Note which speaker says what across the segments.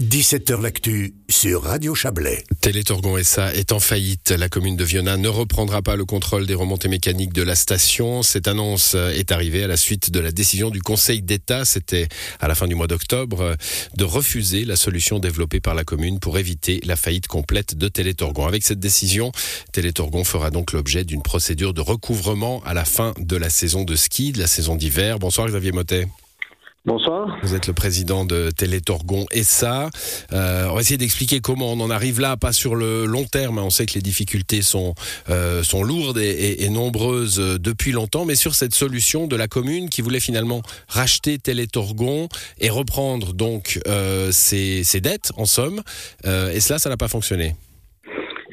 Speaker 1: 17h L'actu sur Radio Chablais.
Speaker 2: Télétorgon SA est en faillite. La commune de Viona ne reprendra pas le contrôle des remontées mécaniques de la station. Cette annonce est arrivée à la suite de la décision du Conseil d'État, c'était à la fin du mois d'octobre, de refuser la solution développée par la commune pour éviter la faillite complète de Télétorgon. Avec cette décision, Télétorgon fera donc l'objet d'une procédure de recouvrement à la fin de la saison de ski, de la saison d'hiver. Bonsoir Xavier Motet.
Speaker 3: Bonsoir.
Speaker 2: Vous êtes le président de Télétorgon SA. Euh, on va essayer d'expliquer comment on en arrive là, pas sur le long terme. Hein. On sait que les difficultés sont, euh, sont lourdes et, nombreuses euh, depuis longtemps, mais sur cette solution de la commune qui voulait finalement racheter Télétorgon et reprendre donc ses, dettes, en somme. et cela, ça n'a pas fonctionné.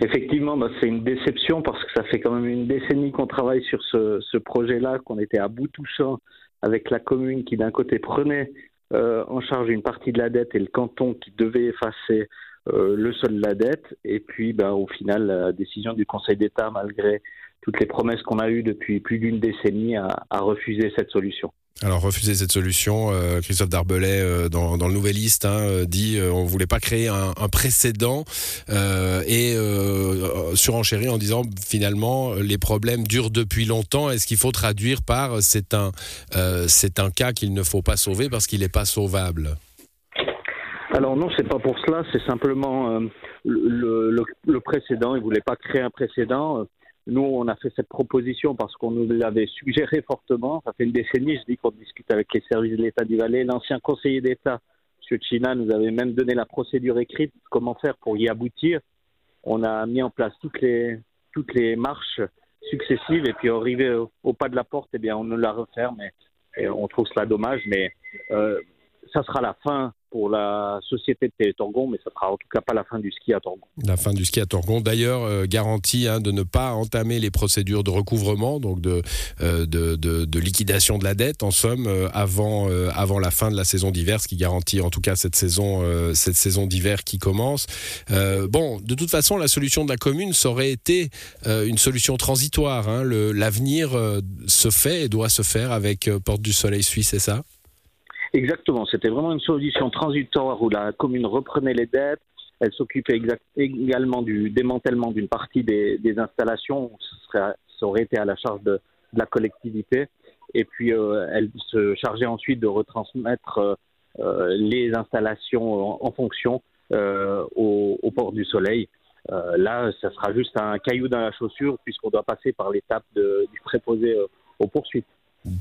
Speaker 3: Effectivement, bah, c'est une déception parce que ça fait quand même une décennie qu'on travaille sur ce, ce projet-là, qu'on était à bout touchant avec la commune qui d'un côté prenait euh, en charge une partie de la dette et le canton qui devait effacer euh, le sol de la dette. Et puis, ben, au final, la décision du Conseil d'État, malgré toutes les promesses qu'on a eues depuis plus d'une décennie, a, refusé cette solution.
Speaker 2: Alors refuser cette solution, euh, Christophe Darbelay euh, dans, le Nouvelliste hein, euh, dit on on voulait pas créer un, précédent et surenchérir en disant finalement les problèmes durent depuis longtemps. Est-ce qu'il faut traduire par c'est un cas qu'il ne faut pas sauver parce qu'il n'est pas sauvable?
Speaker 3: Alors non, c'est pas pour cela, c'est simplement le, le, le, précédent. Il voulait pas créer un précédent. Nous, on a fait cette proposition parce qu'on nous l'avait suggéré fortement. Ça fait une décennie, je dis qu'on discute avec les services de l'État du Valais. L'ancien conseiller d'État, M. China, nous avait même donné la procédure écrite, comment faire pour y aboutir. On a mis en place toutes les, toutes les marches successives et puis arrivé au, pas de la porte, eh bien, on nous la referme et, on trouve cela dommage, mais euh, ça sera la fin pour la société de Télétorgon, mais ça sera en tout cas pas la fin du ski à Torgon.
Speaker 2: La fin du ski à Torgon, d'ailleurs, euh, garantie hein, de ne pas entamer les procédures de recouvrement, donc de, euh, de, liquidation de la dette, en somme, euh, avant, avant la fin de la saison d'hiver, ce qui garantit en tout cas cette saison, cette saison d'hiver qui commence. bon, de toute façon, la solution de la commune, ça aurait été une solution transitoire. Hein. L'avenir se fait et doit se faire avec Porte du Soleil Suisse, c'est ça?
Speaker 3: Exactement, c'était vraiment une solution transitoire où la commune reprenait les dettes, elle s'occupait également du démantèlement d'une partie des, installations, ça aurait été à la charge de, la collectivité, et puis euh, elle se chargeait ensuite de retransmettre euh, euh, les installations en, fonction au, port du Soleil. là, ça sera juste un caillou dans la chaussure puisqu'on doit passer par l'étape du préposé aux poursuites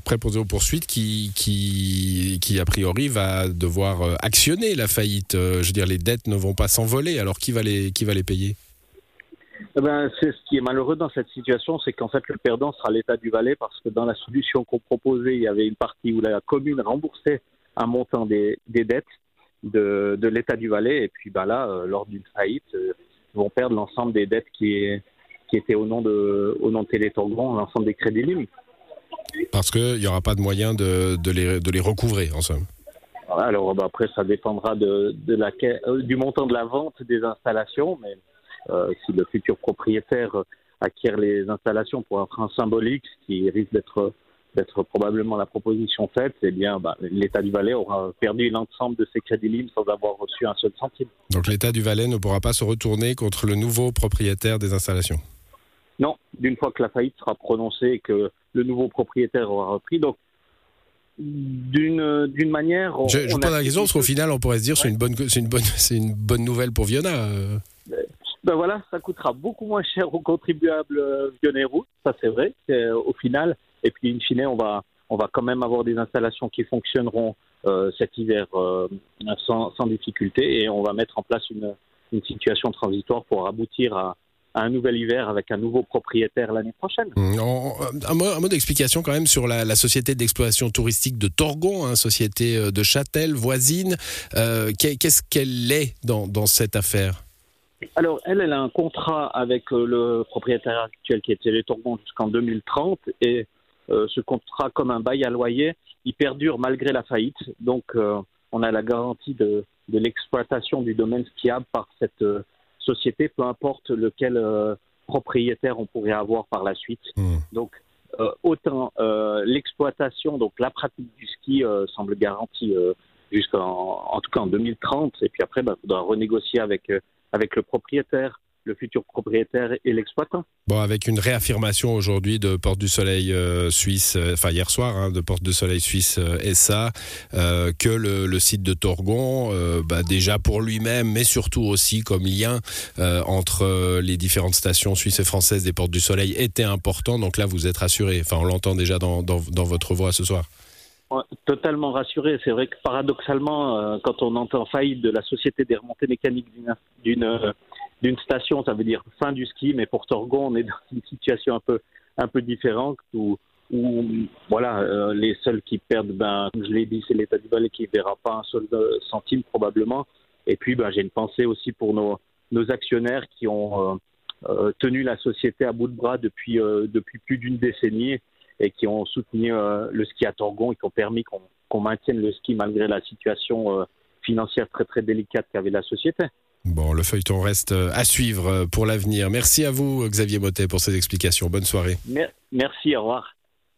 Speaker 2: préposé aux poursuites qui, qui, qui, a priori, va devoir euh, actionner la faillite. Euh, je veux dire, les dettes ne vont pas s'envoler. Alors, qui va les, qui va les payer?
Speaker 3: Eh ben, c'est ce qui est malheureux dans cette situation, c'est qu'en fait le perdant sera l'État du Valais parce que dans la solution qu'on proposait, il y avait une partie où la commune remboursait un montant des, des dettes de, de l'État du Valais et puis bah là, euh, lors d'une faillite, ils vont perdre l'ensemble des dettes qui, qui étaient au nom de au nom de l'ensemble des crédits limites.
Speaker 2: Parce qu'il n'y aura pas de moyen de, de, les, de les recouvrer, en somme.
Speaker 3: Alors bah, après, ça dépendra de, de la, euh, du montant de la vente des installations, mais euh, si le futur propriétaire acquiert les installations pour un frein symbolique, ce qui risque d'être d'être probablement la proposition faite, eh bien, bah, l'État du Valais aura perdu l'ensemble de ses crédits libres sans avoir reçu un seul centime.
Speaker 2: Donc l'État du Valais ne pourra pas se retourner contre le nouveau propriétaire des installations
Speaker 3: Non, d'une fois que la faillite sera prononcée et que le nouveau propriétaire aura repris. Donc, d'une d'une manière.
Speaker 2: je, je pose la question parce qu'au final, on pourrait se dire c'est une bonne c'est une bonne c'est une bonne nouvelle pour Viona. Euh.
Speaker 3: Ben, voilà, ça coûtera beaucoup moins cher aux contribuables euh, roux, ça c'est vrai. Euh, au final, et puis in fine, on va on va quand même avoir des installations qui fonctionneront euh, cet hiver sans, sans difficulté et on va mettre en place une, une situation transitoire pour aboutir à, un nouvel hiver avec un nouveau propriétaire l'année prochaine. Mmh,
Speaker 2: un mot, d'explication quand même sur la, société d'exploitation touristique de Torgon, hein, société euh, de Châtel, voisine. Euh, qu'est-ce qu'elle est dans, cette affaire?
Speaker 3: Alors, elle, elle a un contrat avec euh, le propriétaire actuel qui était les Torgon jusqu'en 2030 et ce contrat, comme un bail à loyer, il perdure malgré la faillite. Donc, on a la garantie de, de l'exploitation du domaine skiable par cette société, peu importe lequel euh, propriétaire on pourrait avoir par la suite. Hmm. Donc, euh, autant euh, l'exploitation, donc la pratique du ski semble garantie jusqu'en en tout cas en 2030. Et puis après, il bah, faudra renégocier avec, avec le propriétaire le futur propriétaire et l'exploitant.
Speaker 2: Bon, avec une réaffirmation aujourd'hui de Porte du Soleil euh, Suisse, euh, enfin hier soir, hein, de Porte du Soleil Suisse euh, SA, que le, site de Torgon, bah, déjà pour lui-même, mais surtout aussi comme lien entre les différentes stations suisses et françaises des Portes du Soleil était important. Donc là, vous êtes rassuré. Enfin, on l'entend déjà dans, dans, votre voix ce soir.
Speaker 3: totalement rassuré. C'est vrai que paradoxalement, quand on entend faillite de la société des remontées mécaniques d'une d'une station, ça veut dire fin du ski, mais pour Torgon, on est dans une situation un peu, un peu différente où, où voilà, euh, les seuls qui perdent, ben, comme je l'ai dit, c'est l'État du Valais qui ne verra pas un seul euh, centime probablement. Et puis, ben, j'ai une pensée aussi pour nos, nos actionnaires qui ont euh, tenu la société à bout de bras depuis, depuis plus d'une décennie et qui ont soutenu le ski à Torgon et qui ont permis qu'on maintienne le ski malgré la situation financière très très délicate qu'avait la société.
Speaker 2: Bon, le feuilleton reste euh, à suivre euh, pour l'avenir. Merci à vous, Xavier Motet, pour ces explications. Bonne soirée.
Speaker 3: Merci, au revoir.